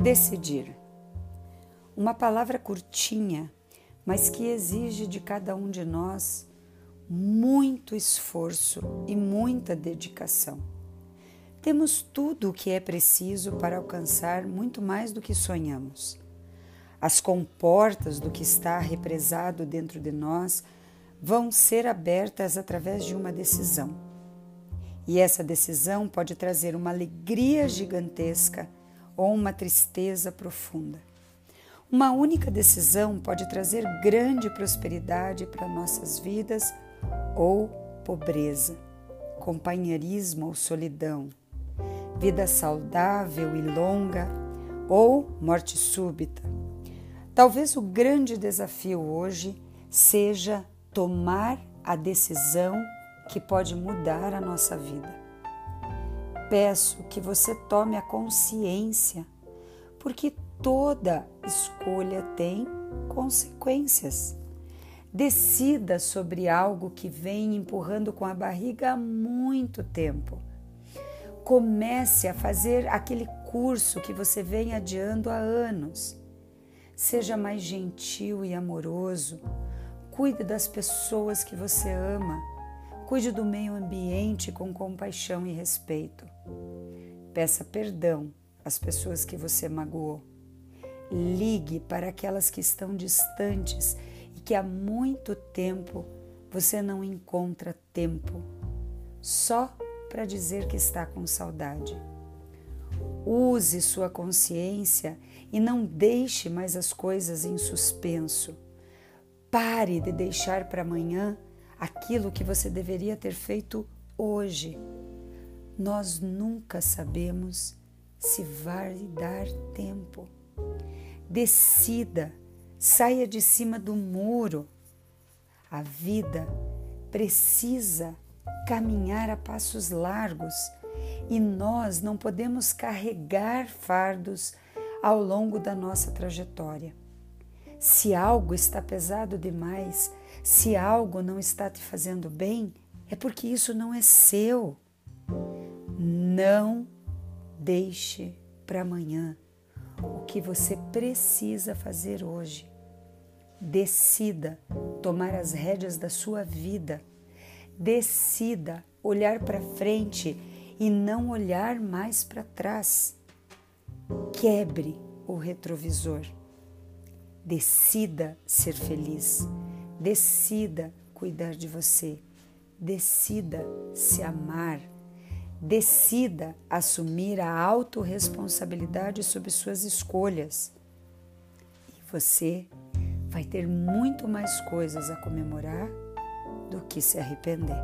Decidir. Uma palavra curtinha, mas que exige de cada um de nós muito esforço e muita dedicação. Temos tudo o que é preciso para alcançar muito mais do que sonhamos. As comportas do que está represado dentro de nós vão ser abertas através de uma decisão. E essa decisão pode trazer uma alegria gigantesca ou uma tristeza profunda. Uma única decisão pode trazer grande prosperidade para nossas vidas ou pobreza, companheirismo ou solidão, vida saudável e longa ou morte súbita. Talvez o grande desafio hoje seja tomar a decisão que pode mudar a nossa vida peço que você tome a consciência, porque toda escolha tem consequências. Decida sobre algo que vem empurrando com a barriga há muito tempo. Comece a fazer aquele curso que você vem adiando há anos. Seja mais gentil e amoroso. Cuide das pessoas que você ama. Cuide do meio ambiente com compaixão e respeito. Peça perdão às pessoas que você magoou. Ligue para aquelas que estão distantes e que há muito tempo você não encontra tempo só para dizer que está com saudade. Use sua consciência e não deixe mais as coisas em suspenso. Pare de deixar para amanhã aquilo que você deveria ter feito hoje. Nós nunca sabemos se vai dar tempo. Decida, saia de cima do muro. A vida precisa caminhar a passos largos e nós não podemos carregar fardos ao longo da nossa trajetória. Se algo está pesado demais, se algo não está te fazendo bem, é porque isso não é seu. Não deixe para amanhã o que você precisa fazer hoje. Decida tomar as rédeas da sua vida. Decida olhar para frente e não olhar mais para trás. Quebre o retrovisor. Decida ser feliz. Decida cuidar de você. Decida se amar. Decida assumir a autorresponsabilidade sobre suas escolhas. E você vai ter muito mais coisas a comemorar do que se arrepender.